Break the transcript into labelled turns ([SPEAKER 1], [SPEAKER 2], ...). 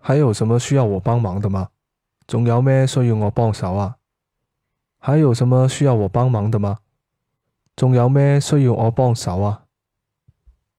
[SPEAKER 1] 还有什么需要我帮忙的吗？仲有咩需要我帮手啊？还有什么需要我帮忙的吗？仲有咩需要我帮手啊？